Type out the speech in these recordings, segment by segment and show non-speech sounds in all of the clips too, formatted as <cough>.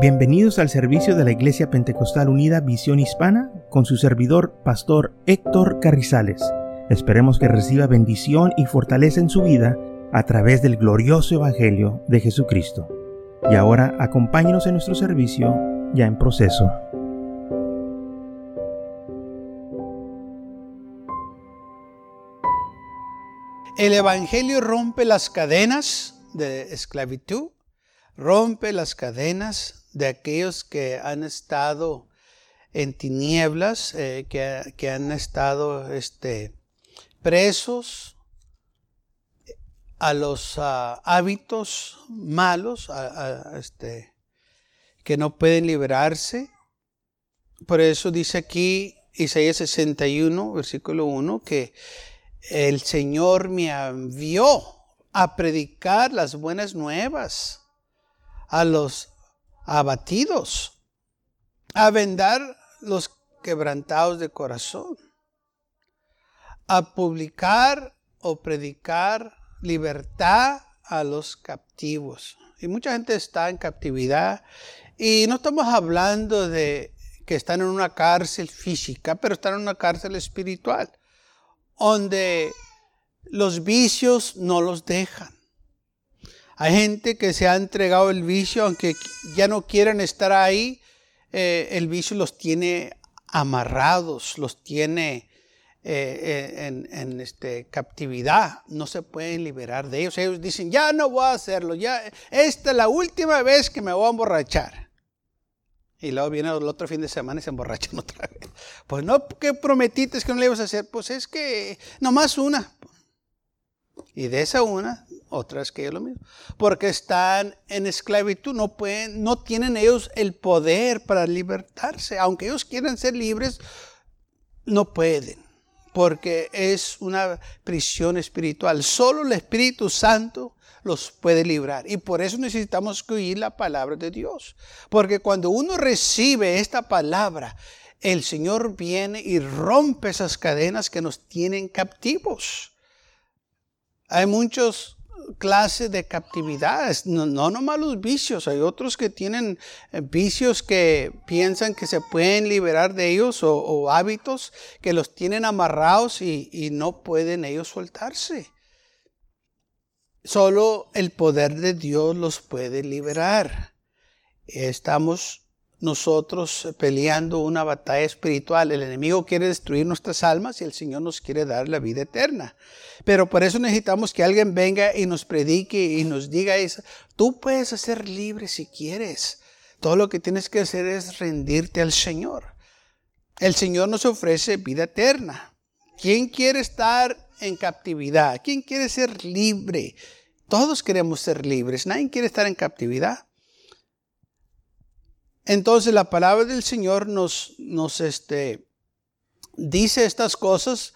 Bienvenidos al servicio de la Iglesia Pentecostal Unida Visión Hispana con su servidor, Pastor Héctor Carrizales. Esperemos que reciba bendición y fortaleza en su vida a través del glorioso Evangelio de Jesucristo. Y ahora acompáñenos en nuestro servicio ya en proceso. El Evangelio rompe las cadenas de esclavitud, rompe las cadenas de aquellos que han estado en tinieblas, eh, que, han estado este, presos a los ah, hábitos malos, este, que no pueden liberarse. Por eso dice aquí Isaías 61, versículo 1, que el Señor me envió a predicar las buenas nuevas a los abatidos, a vendar los quebrantados de corazón, a publicar o predicar libertad a los captivos. Y mucha gente está en captividad y no estamos hablando de que están en una cárcel física, pero están en una cárcel espiritual, donde los vicios no los dejan hay gente que se ha entregado el vicio, aunque ya no quieran estar ahí, eh, el vicio los tiene amarrados, los tiene eh, eh, en, este, captividad, no se pueden liberar de ellos. Ellos dicen, ya no voy a hacerlo, ya esta es la última vez que me voy a emborrachar. Y luego viene el otro fin de semana y se emborrachan <laughs> otra vez. Pues no, ¿qué prometiste que no le ibas a hacer? Pues es que nomás una. Y de esa una otras que es lo mismo. Porque están en esclavitud, no pueden, no tienen ellos el poder para libertarse. Aunque ellos quieran ser libres, no pueden. Porque es una prisión espiritual. Solo el Espíritu Santo los puede librar. Y por eso necesitamos oír la palabra de Dios. Porque cuando uno recibe esta palabra, el Señor viene y rompe esas cadenas que nos tienen captivos. Hay muchos clase de captividades, no, no nomás los vicios, hay otros que tienen eh, vicios que piensan que se pueden liberar de ellos o, hábitos que los tienen amarrados y no pueden ellos soltarse. Solo el poder de Dios los puede liberar. Estamos nosotros peleando una batalla espiritual. El enemigo quiere destruir nuestras almas y el Señor nos quiere dar la vida eterna. Pero por eso necesitamos que alguien venga y nos predique y nos diga eso. Tú puedes ser libre si quieres. Todo lo que tienes que hacer es rendirte al Señor. El Señor nos ofrece vida eterna. ¿Quién quiere estar en captividad? ¿Quién quiere ser libre? Todos queremos ser libres. Nadie quiere estar en captividad. Entonces la palabra del Señor nos, este, dice estas cosas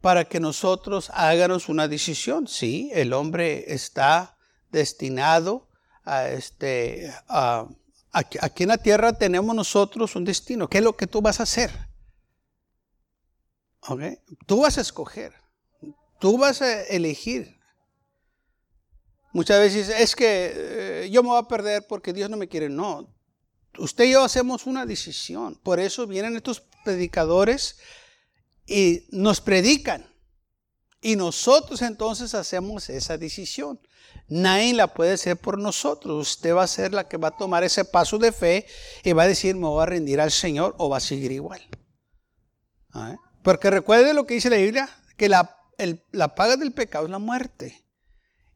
para que nosotros hagamos una decisión. Sí, el hombre está destinado a este, aquí en la tierra tenemos nosotros un destino. ¿Qué es lo que tú vas a hacer? Okay. Tú vas a escoger. Tú vas a elegir. Muchas veces es que eh, yo me voy a perder porque Dios no me quiere. No, usted y yo hacemos una decisión. Por eso vienen estos predicadores y nos predican. Y nosotros entonces hacemos esa decisión. Nadie la puede hacer por nosotros. Usted va a ser la que va a tomar ese paso de fe y va a decir, me voy a rendir al Señor o va a seguir igual. ¿Ah? Porque recuerde lo que dice la Biblia, que la, la paga del pecado es la muerte.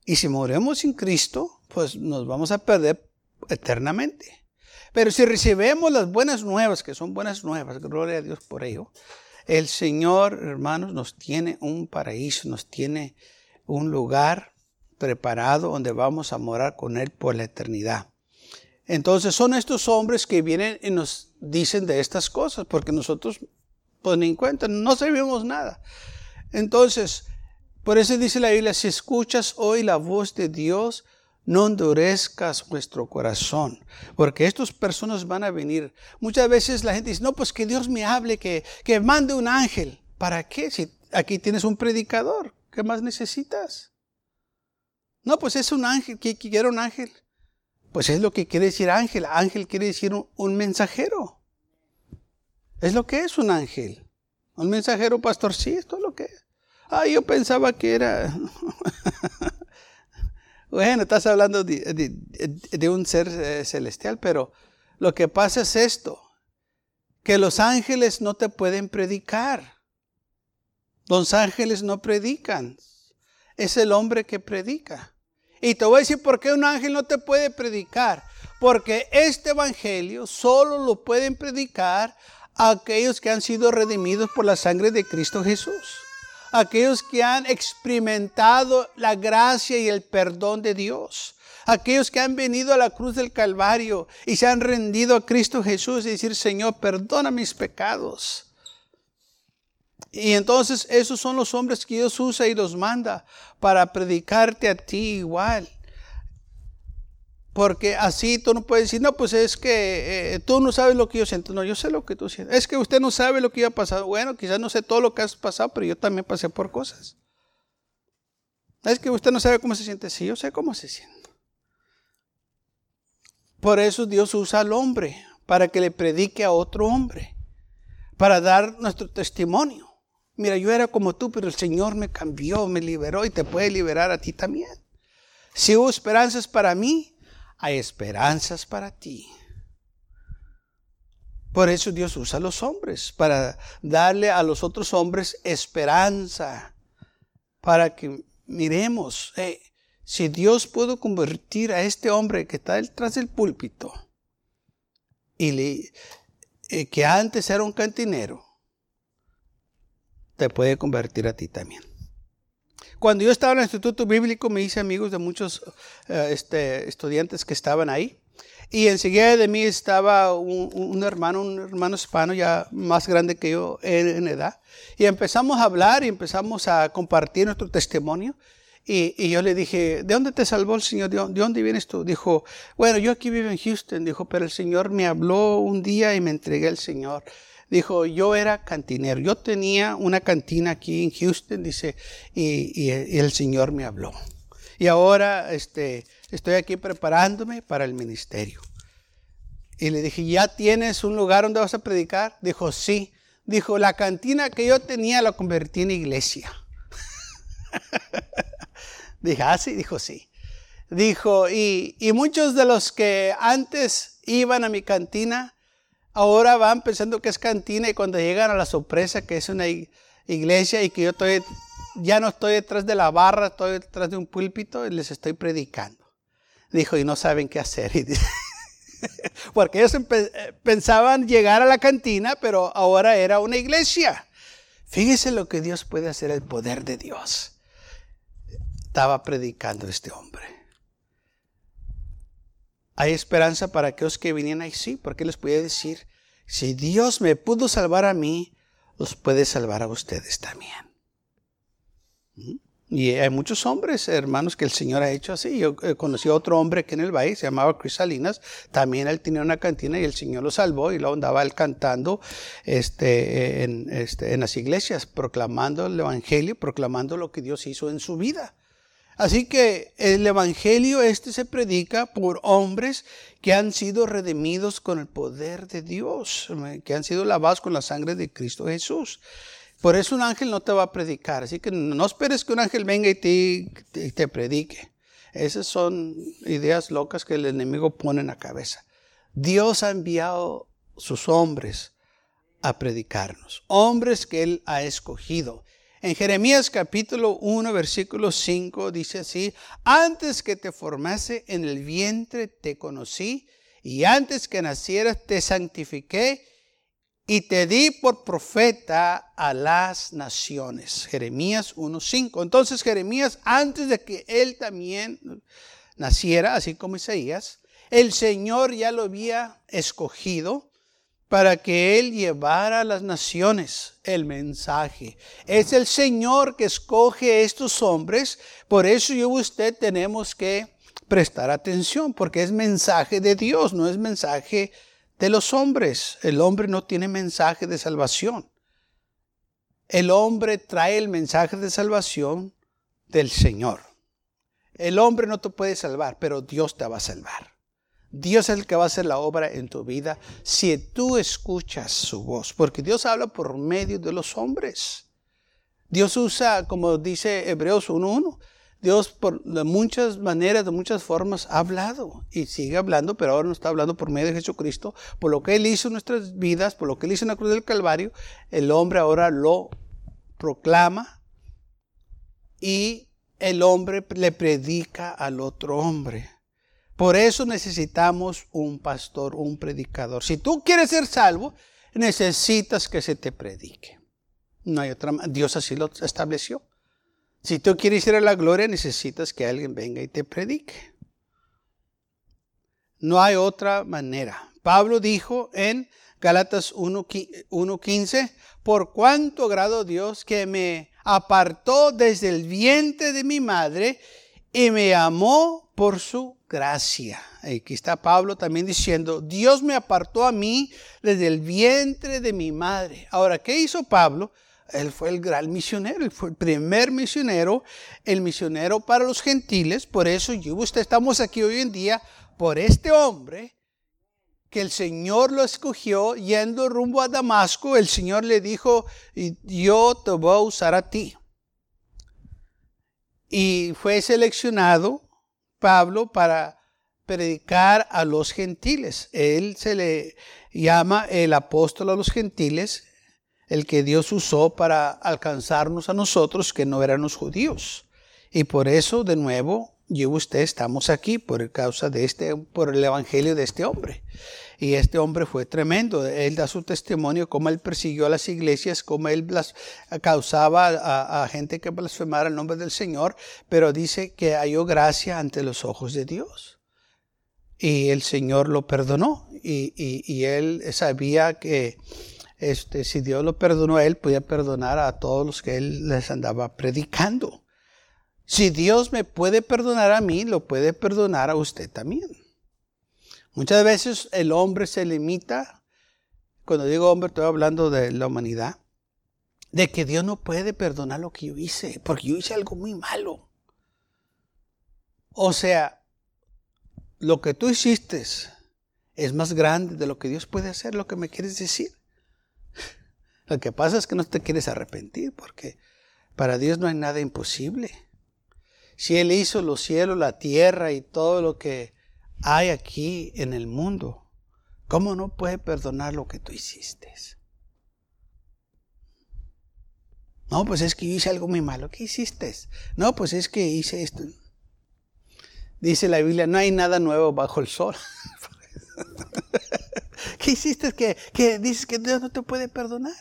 Y si moremos sin Cristo, pues nos vamos a perder eternamente. Pero si recibimos las buenas nuevas, que son buenas nuevas, gloria a Dios por ello, el Señor, hermanos, nos tiene un paraíso, nos tiene un lugar preparado donde vamos a morar con Él por la eternidad. Entonces son estos hombres que vienen y nos dicen de estas cosas, porque nosotros, pues ni en cuenta, no sabemos nada. Entonces, por eso dice la Biblia, si escuchas hoy la voz de Dios, no endurezcas vuestro corazón, porque estas personas van a venir. Muchas veces la gente dice, no, pues que Dios me hable, que, que mande un ángel. ¿Para qué? Si aquí tienes un predicador, ¿qué más necesitas? No, pues es un ángel, que quiere un ángel. Pues es lo que quiere decir ángel. Ángel quiere decir un, mensajero. Es lo que es un ángel. Un mensajero pastor, sí, esto es lo que es. Ah, yo pensaba que era... <laughs> bueno, estás hablando de, un ser eh, celestial, pero lo que pasa es esto, que los ángeles no te pueden predicar. Los ángeles no predican. Es el hombre que predica. Y te voy a decir por qué un ángel no te puede predicar. Porque este evangelio solo lo pueden predicar aquellos que han sido redimidos por la sangre de Cristo Jesús. Aquellos que han experimentado la gracia y el perdón de Dios. Aquellos que han venido a la cruz del Calvario y se han rendido a Cristo Jesús y decir, Señor, perdona mis pecados. Y entonces esos son los hombres que Dios usa y los manda para predicarte a ti igual. Porque así tú no puedes decir, no, pues es que eh, tú no sabes lo que yo siento. No, yo sé lo que tú sientes. Es que usted no sabe lo que yo ha pasado. Bueno, quizás no sé todo lo que has pasado, pero yo también pasé por cosas. Es que usted no sabe cómo se siente. Sí, yo sé cómo se siente. Por eso Dios usa al hombre, para que le predique a otro hombre, para dar nuestro testimonio. Mira, yo era como tú, pero el Señor me cambió, me liberó y te puede liberar a ti también. Si hubo esperanzas para mí, hay esperanzas para ti. Por eso Dios usa a los hombres, para darle a los otros hombres esperanza, para que miremos, si Dios pudo convertir a este hombre que está detrás del púlpito, y eh, que antes era un cantinero, te puede convertir a ti también. Cuando yo estaba en el Instituto Bíblico me hice amigos de muchos eh, este, estudiantes que estaban ahí. Y enseguida de mí estaba un, hermano, un hermano hispano ya más grande que yo en, edad. Y empezamos a hablar y empezamos a compartir nuestro testimonio. Y, yo le dije, ¿de dónde te salvó el Señor? ¿De, dónde vienes tú? Dijo, bueno, yo aquí vivo en Houston. Dijo, pero el Señor me habló un día y me entregué al Señor dijo, yo era cantinero, yo tenía una cantina aquí en Houston, dice, y, el Señor me habló. Y ahora este, estoy aquí preparándome para el ministerio. Y le dije, ¿ya tienes un lugar donde vas a predicar? Dijo, sí. Dijo, la cantina que yo tenía la convertí en iglesia. <laughs> dije, ah, sí, dijo, sí. Dijo, y, y muchos de los que antes iban a mi cantina, ahora van pensando que es cantina y cuando llegan a la sorpresa que es una iglesia y que yo estoy, ya no estoy detrás de la barra, estoy detrás de un púlpito y les estoy predicando. Dijo, y no saben qué hacer. <laughs> Porque ellos pensaban llegar a la cantina, pero ahora era una iglesia. Fíjese lo que Dios puede hacer, el poder de Dios. Estaba predicando este hombre. Hay esperanza para aquellos que vinieran ahí, sí, porque les puede decir, si Dios me pudo salvar a mí, los puede salvar a ustedes también. ¿Mm? Y hay muchos hombres, hermanos, que el Señor ha hecho así. Yo eh, conocí a otro hombre que en el país se llamaba Chris Salinas. También él tenía una cantina y el Señor lo salvó y lo andaba él cantando este, en, este, en las iglesias, proclamando el Evangelio, proclamando lo que Dios hizo en su vida. Así que el Evangelio este se predica por hombres que han sido redimidos con el poder de Dios, que han sido lavados con la sangre de Cristo Jesús. Por eso un ángel no te va a predicar. Así que no esperes que un ángel venga y te, te predique. Esas son ideas locas que el enemigo pone en la cabeza. Dios ha enviado sus hombres a predicarnos. Hombres que Él ha escogido. En Jeremías capítulo 1, versículo 5 dice así, antes que te formase en el vientre te conocí y antes que nacieras te santifiqué y te di por profeta a las naciones. Jeremías 1.5. Entonces Jeremías, antes de que él también naciera, así como Isaías, el Señor ya lo había escogido para que Él llevara a las naciones el mensaje. Es el Señor que escoge estos hombres, por eso yo y usted tenemos que prestar atención, porque es mensaje de Dios, no es mensaje de los hombres. El hombre no tiene mensaje de salvación. El hombre trae el mensaje de salvación del Señor. El hombre no te puede salvar, pero Dios te va a salvar. Dios es el que va a hacer la obra en tu vida si tú escuchas su voz, porque Dios habla por medio de los hombres. Dios usa, como dice Hebreos 1.1, Dios por muchas maneras, de muchas formas ha hablado y sigue hablando, pero ahora no está hablando por medio de Jesucristo, por lo que Él hizo en nuestras vidas, por lo que Él hizo en la cruz del Calvario, el hombre ahora lo proclama y el hombre le predica al otro hombre. Por eso necesitamos un pastor, un predicador. Si tú quieres ser salvo, necesitas que se te predique. No hay otra Dios así lo estableció. Si tú quieres ir a la gloria, necesitas que alguien venga y te predique. No hay otra manera. Pablo dijo en Galatas 1.15, por cuánto agrado Dios que me apartó desde el vientre de mi madre y me amó por su gracia. Aquí está Pablo también diciendo, Dios me apartó a mí desde el vientre de mi madre. Ahora, ¿qué hizo Pablo? Él fue el gran misionero, él fue el primer misionero, el misionero para los gentiles. Por eso yo y usted estamos aquí hoy en día por este hombre que el Señor lo escogió yendo rumbo a Damasco. El Señor le dijo, yo te voy a usar a ti. Y fue seleccionado Pablo para predicar a los gentiles. Él se le llama el apóstol a los gentiles, el que Dios usó para alcanzarnos a nosotros que no éramos judíos. Y por eso, de nuevo, yo y usted estamos aquí por causa de este, por el evangelio de este hombre. Y este hombre fue tremendo. Él da su testimonio, cómo él persiguió a las iglesias, cómo él causaba a, gente que blasfemara el nombre del Señor, pero dice que halló gracia ante los ojos de Dios. Y el Señor lo perdonó. Y él sabía que este, si Dios lo perdonó a él, podía perdonar a todos los que él les andaba predicando. Si Dios me puede perdonar a mí, lo puede perdonar a usted también. Muchas veces el hombre se limita, cuando digo hombre estoy hablando de la humanidad, de que Dios no puede perdonar lo que yo hice, porque yo hice algo muy malo. O sea, lo que tú hiciste es más grande de lo que Dios puede hacer, lo que me quieres decir. Lo que pasa es que no te quieres arrepentir, porque para Dios no hay nada imposible. Si Él hizo los cielos, la tierra y todo lo que hay aquí en el mundo, ¿cómo no puede perdonar lo que tú hiciste? No, pues es que yo hice algo muy malo. ¿Qué hiciste? No, pues es que hice esto. Dice la Biblia, no hay nada nuevo bajo el sol. <laughs> ¿Qué hiciste que, dices que Dios no te puede perdonar?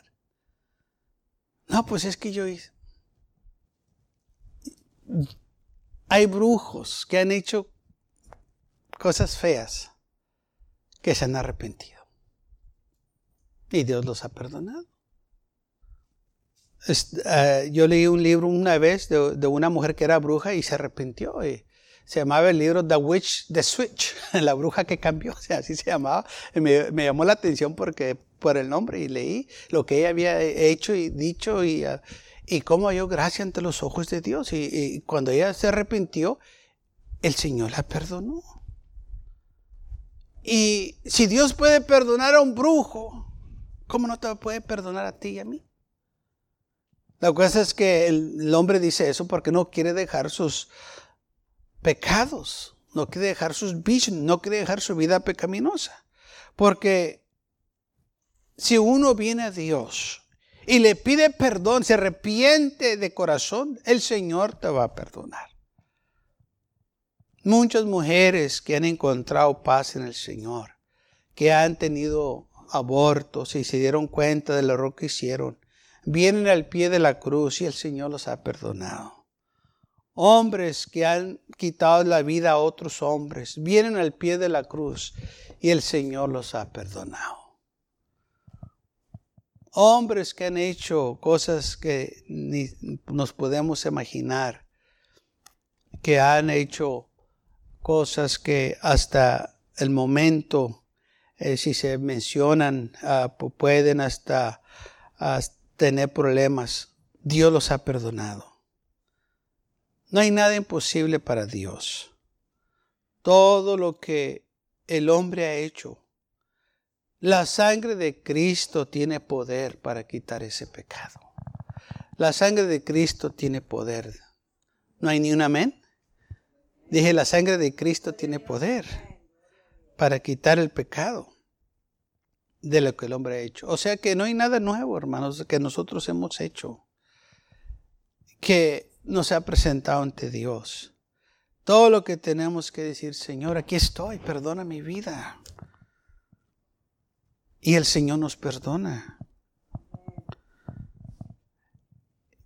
No, pues es que yo hice. Hay brujos que han hecho cosas feas que se han arrepentido. Y Dios los ha perdonado. Eh, yo leí un libro una vez de, una mujer que era bruja y se arrepintió. Se llamaba el libro The Witch, The Switch, <laughs> la bruja que cambió, <laughs> o sea, así se llamaba. Me, me, llamó la atención porque, por el nombre y leí lo que ella había hecho y dicho y, uh, y cómo halló gracia ante los ojos de Dios. Y, y cuando ella se arrepintió, el Señor la perdonó. Y si Dios puede perdonar a un brujo, ¿cómo no te puede perdonar a ti y a mí? La cosa es que el hombre dice eso porque no quiere dejar sus pecados, no quiere dejar sus vicios, no quiere dejar su vida pecaminosa. Porque si uno viene a Dios y le pide perdón, se arrepiente de corazón, el Señor te va a perdonar. Muchas mujeres que han encontrado paz en el Señor, que han tenido abortos y se dieron cuenta del error que hicieron, vienen al pie de la cruz y el Señor los ha perdonado. Hombres que han quitado la vida a otros hombres, vienen al pie de la cruz y el Señor los ha perdonado. Hombres que han hecho cosas que ni nos podemos imaginar, que han hecho cosas que hasta el momento, eh, si se mencionan, ah, pueden hasta, tener problemas. Dios los ha perdonado. No hay nada imposible para Dios. Todo lo que el hombre ha hecho. La sangre de Cristo tiene poder para quitar ese pecado. La sangre de Cristo tiene poder. ¿No hay ni un amén? Dije, la sangre de Cristo tiene poder para quitar el pecado de lo que el hombre ha hecho. O sea que no hay nada nuevo, hermanos, que nosotros hemos hecho, que nos ha presentado ante Dios. Todo lo que tenemos que decir, Señor, aquí estoy, perdona mi vida. Y el Señor nos perdona.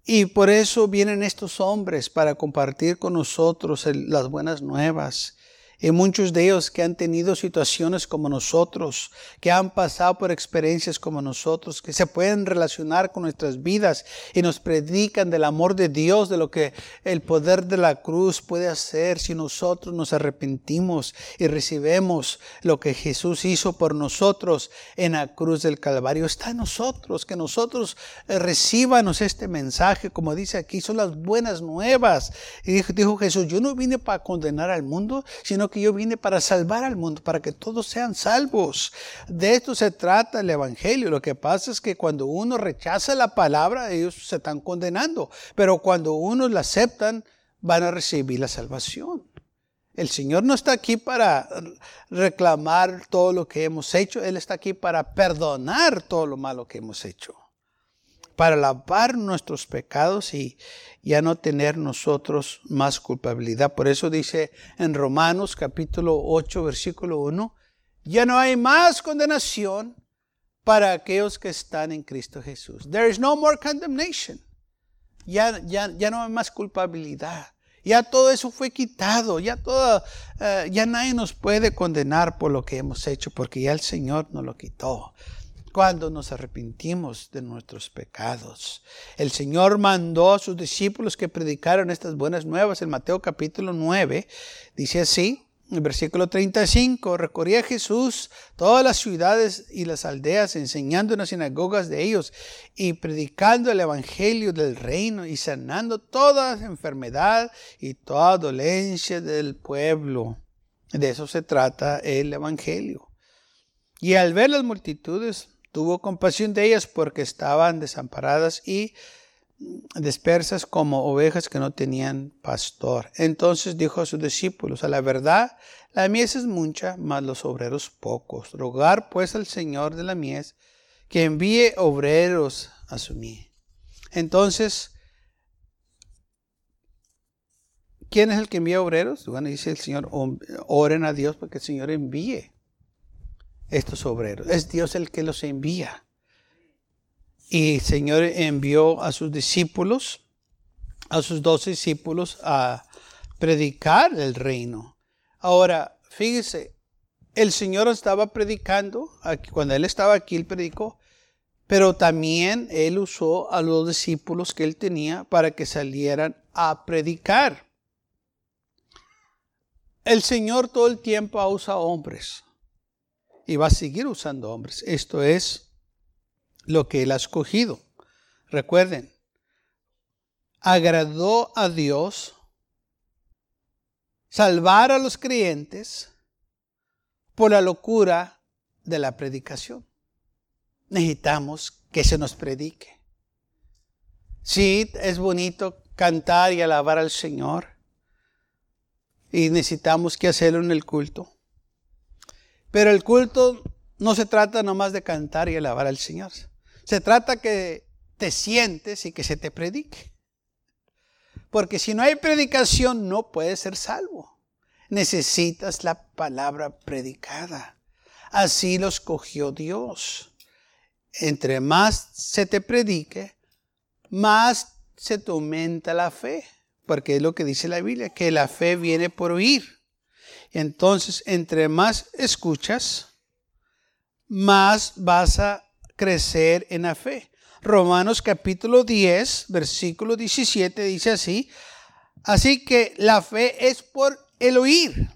Y por eso vienen estos hombres para compartir con nosotros las buenas nuevas y muchos de ellos que han tenido situaciones como nosotros, que han pasado por experiencias como nosotros, que se pueden relacionar con nuestras vidas y nos predican del amor de Dios, de lo que el poder de la cruz puede hacer si nosotros nos arrepentimos y recibemos lo que Jesús hizo por nosotros en la cruz del Calvario. Está en nosotros, que nosotros eh, recíbanos este mensaje, como dice aquí, son las buenas nuevas. Y dijo, dijo Jesús, yo no vine para condenar al mundo, sino que yo vine para salvar al mundo, para que todos sean salvos. De esto se trata el Evangelio. Lo que pasa es que cuando uno rechaza la palabra, ellos se están condenando. Pero cuando uno la aceptan, van a recibir la salvación. El Señor no está aquí para reclamar todo lo que hemos hecho, Él está aquí para perdonar todo lo malo que hemos hecho para lavar nuestros pecados y ya no tener nosotros más culpabilidad. Por eso dice en Romanos capítulo 8, versículo 1, ya no hay más condenación para aquellos que están en Cristo Jesús. There is no more condemnation. Ya, ya, ya no hay más culpabilidad. Ya todo eso fue quitado, ya todo, eh, ya nadie nos puede condenar por lo que hemos hecho, porque ya el Señor nos lo quitó cuando nos arrepentimos de nuestros pecados. El Señor mandó a sus discípulos que predicaron estas buenas nuevas en Mateo capítulo 9. Dice así, en el versículo 35, recorría Jesús todas las ciudades y las aldeas, enseñando en las sinagogas de ellos y predicando el evangelio del reino y sanando toda enfermedad y toda dolencia del pueblo. De eso se trata el evangelio. Y al ver las multitudes, Tuvo compasión de ellas porque estaban desamparadas y dispersas como ovejas que no tenían pastor. Entonces dijo a sus discípulos, a la verdad, la mies es mucha, mas los obreros pocos. Rogar pues al Señor de la mies que envíe obreros a su mies. Entonces, ¿quién es el que envía obreros? Bueno, dice el Señor, oren a Dios porque el Señor envíe estos obreros. Es Dios el que los envía. Y el Señor envió a sus discípulos, a sus dos discípulos, a predicar el reino. Ahora, fíjese, el Señor estaba predicando, cuando Él estaba aquí, Él predicó, pero también Él usó a los discípulos que Él tenía para que salieran a predicar. El Señor todo el tiempo usado hombres y va a seguir usando hombres. Esto es lo que él ha escogido. Recuerden, agradó a Dios salvar a los creyentes por la locura de la predicación. Necesitamos que se nos predique. Sí, es bonito cantar y alabar al Señor. Y necesitamos que hacerlo en el culto. Pero el culto no se trata nomás de cantar y alabar al Señor. Se trata que te sientes y que se te predique. Porque si no hay predicación no puedes ser salvo. Necesitas la palabra predicada. Así lo escogió Dios. Entre más se te predique, más se te aumenta la fe. Porque es lo que dice la Biblia, que la fe viene por oír entonces, entre más escuchas, más vas a crecer en la fe. Romanos capítulo 10, versículo 17 dice así, así que la fe es por el oír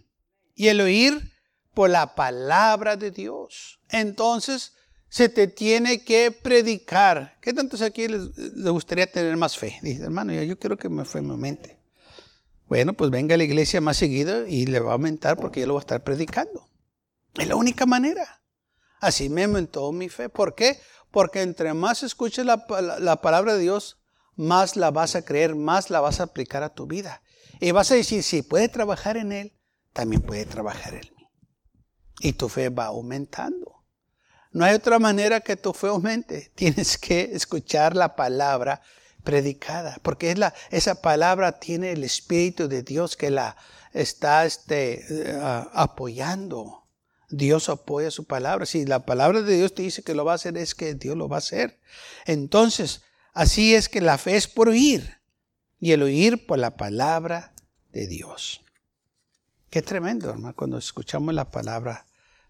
y el oír por la palabra de Dios. Entonces, se te tiene que predicar. ¿Qué tantos aquí les, gustaría tener más fe? Dice, hermano, yo quiero que me fue mi mente. Bueno, pues venga a la iglesia más seguido y le va a aumentar porque yo lo voy a estar predicando. Es la única manera. Así me aumentó mi fe. ¿Por qué? Porque entre más escuches la, la, palabra de Dios, más la vas a creer, más la vas a aplicar a tu vida. Y vas a decir, si puede trabajar en Él, también puede trabajar en mí. Y tu fe va aumentando. No hay otra manera que tu fe aumente. Tienes que escuchar la palabra predicada, porque es la, esa palabra tiene el Espíritu de Dios que la está este, eh, apoyando. Dios apoya su palabra. Si la palabra de Dios te dice que lo va a hacer, es que Dios lo va a hacer. Entonces, así es que la fe es por oír y el oír por la palabra de Dios. Qué tremendo, hermano, cuando escuchamos la palabra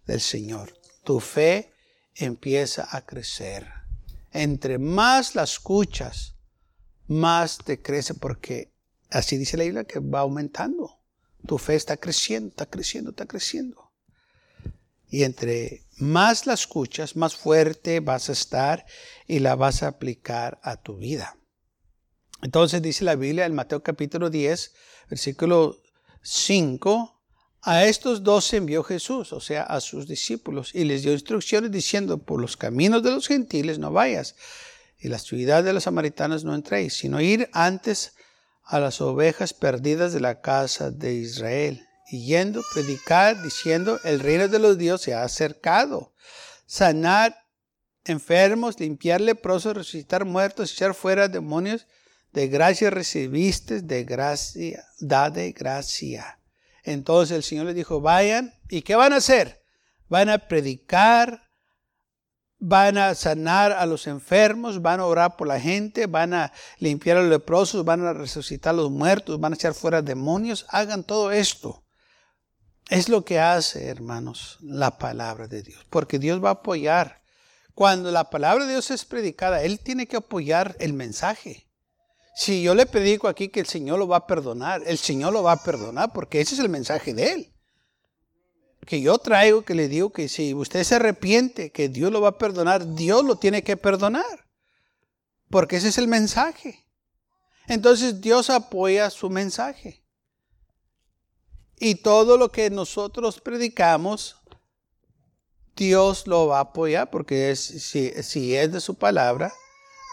del Señor. Tu fe empieza a crecer. Entre más la escuchas, más te crece porque así dice la Biblia que va aumentando. Tu fe está creciendo, está creciendo, está creciendo. Y entre más la escuchas, más fuerte vas a estar y la vas a aplicar a tu vida. Entonces dice la Biblia en Mateo capítulo 10, versículo 5, a estos dos envió Jesús, o sea, a sus discípulos, y les dio instrucciones diciendo, por los caminos de los gentiles no vayas, y la ciudad de los samaritanos no entréis, sino ir antes a las ovejas perdidas de la casa de Israel, y yendo, predicar, diciendo, el reino de los dioses se ha acercado, sanar enfermos, limpiar leprosos, resucitar muertos, echar fuera demonios, de gracia recibiste, de gracia, da de gracia. Entonces el Señor les dijo, vayan, ¿y qué van a hacer? Van a predicar, van a sanar a los enfermos, van a orar por la gente, van a limpiar a los leprosos, van a resucitar a los muertos, van a echar fuera demonios. Hagan todo esto. Es lo que hace, hermanos, la palabra de Dios. Porque Dios va a apoyar. Cuando la palabra de Dios es predicada, Él tiene que apoyar el mensaje. Si yo le predico aquí que el Señor lo va a perdonar, el Señor lo va a perdonar porque ese es el mensaje de Él. Que yo traigo, que le digo que si usted se arrepiente, que Dios lo va a perdonar, Dios lo tiene que perdonar. Porque ese es el mensaje. Entonces Dios apoya su mensaje. Y todo lo que nosotros predicamos, Dios lo va a apoyar, porque si, si es de su palabra,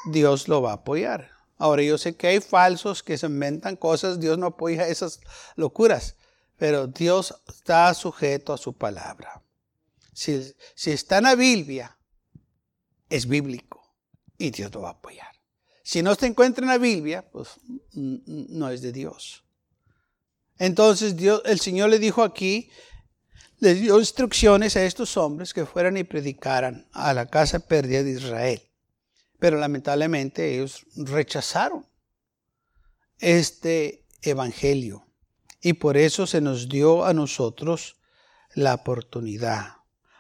Dios lo va a apoyar. Ahora yo sé que hay falsos que se inventan cosas, Dios no apoya esas locuras, pero Dios está sujeto a su palabra. Si, está en la Biblia, es bíblico y Dios lo va a apoyar. Si no se encuentra en la Biblia, pues no es de Dios. Entonces Dios, el Señor le dijo aquí, le dio instrucciones a estos hombres que fueran y predicaran a la casa perdida de Israel. Pero lamentablemente ellos rechazaron este evangelio. Y por eso se nos dio a nosotros la oportunidad.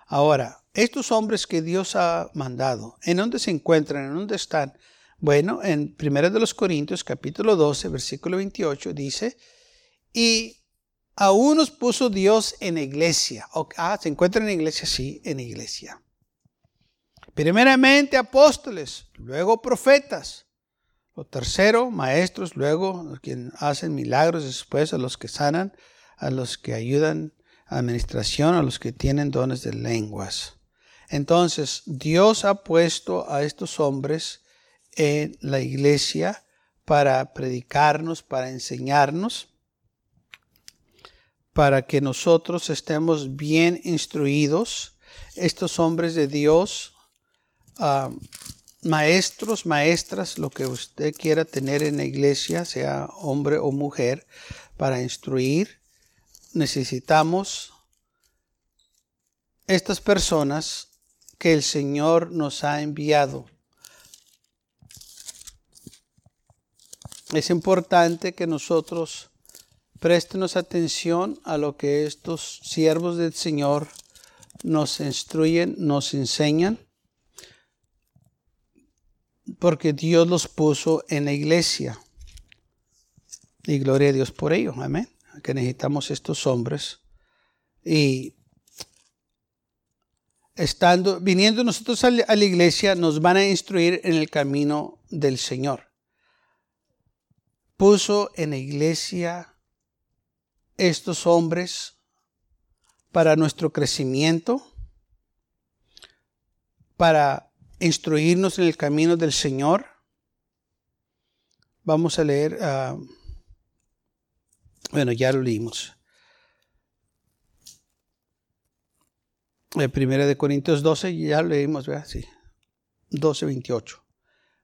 Ahora, estos hombres que Dios ha mandado, ¿en dónde se encuentran? ¿En dónde están? Bueno, en 1 de los Corintios, capítulo 12, versículo 28, dice, y a unos puso Dios en iglesia. Ah, se encuentran en iglesia, sí, en iglesia. Primeramente apóstoles, luego profetas. Lo tercero, maestros, luego quienes hacen milagros, después a los que sanan, a los que ayudan a administración, a los que tienen dones de lenguas. Entonces, Dios ha puesto a estos hombres en la iglesia para predicarnos, para enseñarnos, para que nosotros estemos bien instruidos. Estos hombres de Dios maestros, maestras, lo que usted quiera tener en la iglesia, sea hombre o mujer, para instruir, necesitamos estas personas que el Señor nos ha enviado. Es importante que nosotros prestemos atención a lo que estos siervos del Señor nos instruyen, nos enseñan porque Dios los puso en la iglesia. Y gloria a Dios por ello, amén. Que necesitamos estos hombres. Y estando, viniendo nosotros a la iglesia, nos van a instruir en el camino del Señor. Puso en la iglesia estos hombres para nuestro crecimiento, para instruirnos en el camino del Señor. Vamos a leer, ah, bueno, ya lo leímos. Eh, primera de Corintios 12, ya lo leímos, ¿verdad? Sí. 12, 28.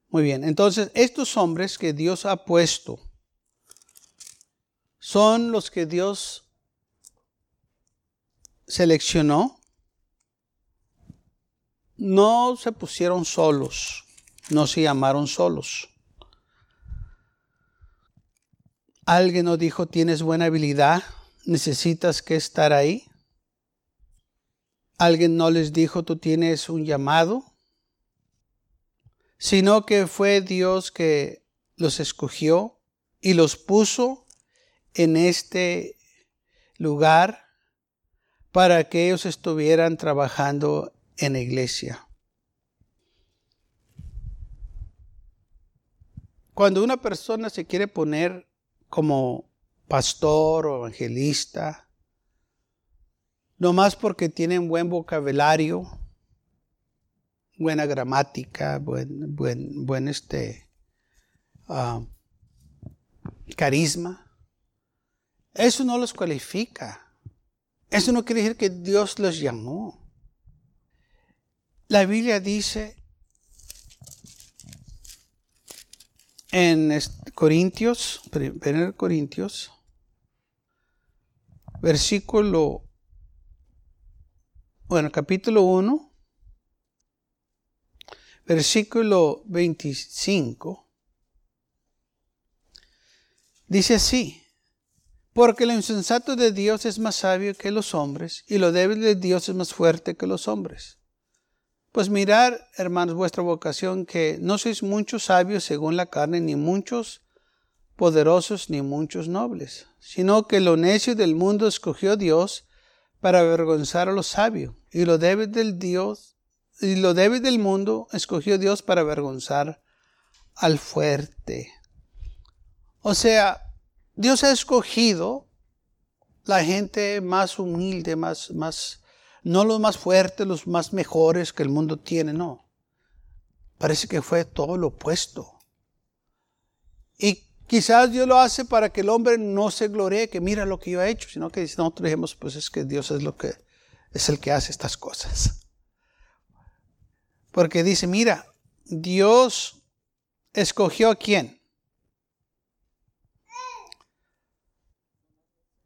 Muy bien, entonces estos hombres que Dios ha puesto son los que Dios seleccionó. No se pusieron solos, no se llamaron solos. Alguien nos dijo, tienes buena habilidad, necesitas que estar ahí. Alguien no les dijo, tú tienes un llamado, sino que fue Dios que los escogió y los puso en este lugar para que ellos estuvieran trabajando en la iglesia. Cuando una persona se quiere poner como pastor o evangelista, no más porque tienen buen vocabulario, buena gramática, buen, buen, buen este, ah, carisma, eso no los cualifica. Eso no quiere decir que Dios los llamó. La Biblia dice en Corintios, 1 Corintios, versículo, bueno, capítulo 1, versículo 25, dice así, porque lo insensato de Dios es más sabio que los hombres, y lo débil de Dios es más fuerte que los hombres. Pues mirar, hermanos, vuestra vocación, que no sois muchos sabios según la carne, ni muchos poderosos, ni muchos nobles, sino que lo necio del mundo escogió Dios para avergonzar a los sabios, y lo débil del Dios, y lo débil del mundo escogió Dios para avergonzar al fuerte. O sea, Dios ha escogido la gente más humilde, más, más, no los más fuertes, los más mejores que el mundo tiene, no. Parece que fue todo lo opuesto. Y quizás Dios lo hace para que el hombre no se gloree que mira lo que yo he hecho, sino que nosotros dijimos, pues es que Dios es lo que es el que hace estas cosas. <laughs> Porque dice, mira, Dios escogió a quién?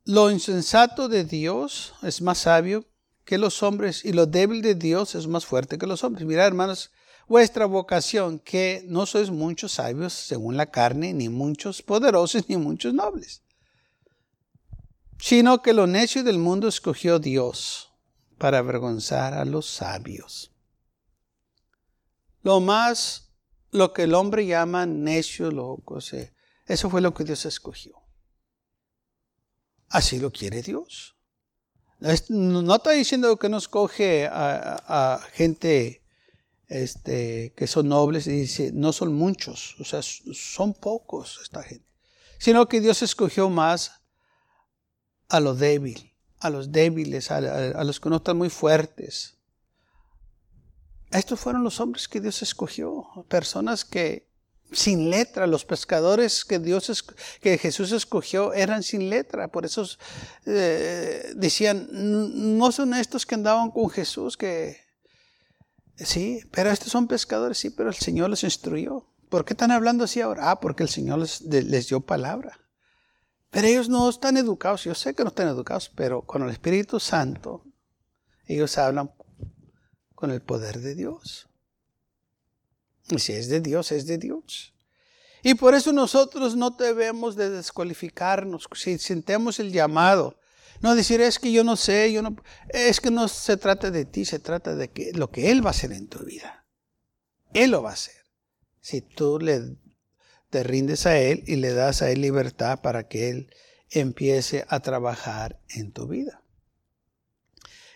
Lo insensato de Dios es más sabio que los hombres y lo débil de Dios es más fuerte que los hombres. Mirad, hermanos, vuestra vocación, que no sois muchos sabios según la carne, ni muchos poderosos, <laughs> ni muchos nobles, sino que lo necio del mundo escogió Dios para avergonzar a los sabios. Lo más, lo que el hombre llama necio, loco, eso fue lo que Dios escogió. Así lo quiere Dios. No está diciendo que nos coge a, gente este, que son nobles y dice, no son muchos, o sea, son pocos esta gente. Sino que Dios escogió más a lo débil, a los débiles, a los que no están muy fuertes. Estos fueron los hombres que Dios escogió, personas que sin letra. Los pescadores que Dios que Jesús escogió eran sin letra. Por eso eh, decían, no son estos que andaban con Jesús que sí, pero estos son pescadores, sí, pero el Señor les instruyó. ¿Por qué están hablando así ahora? Ah, porque el Señor les dio palabra. Pero ellos no están educados. Yo sé que no están educados, pero con el Espíritu Santo ellos hablan con el poder de Dios. Y si es de Dios, es de Dios. Y por eso nosotros no debemos de descualificarnos si sentemos el llamado. No decir es que yo no sé, yo no es que no se trata de ti, se trata de que lo que él va a hacer en tu vida. Él lo va a hacer. Si tú le te rindes a él y le das a él libertad para que él empiece a trabajar en tu vida.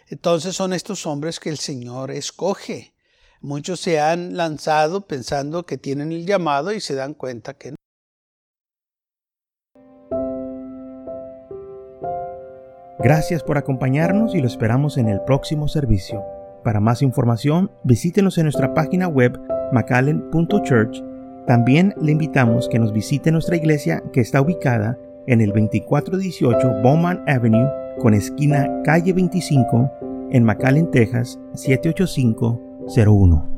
Entonces son estos hombres que el Señor escoge Muchos se han lanzado pensando que tienen el llamado y se dan cuenta que no. Gracias por acompañarnos y lo esperamos en el próximo servicio. Para más información, visítenos en nuestra página web macallen.church. También le invitamos que nos visite nuestra iglesia que está ubicada en el 2418 Bowman Avenue con esquina calle 25 en McAllen, Texas 78501.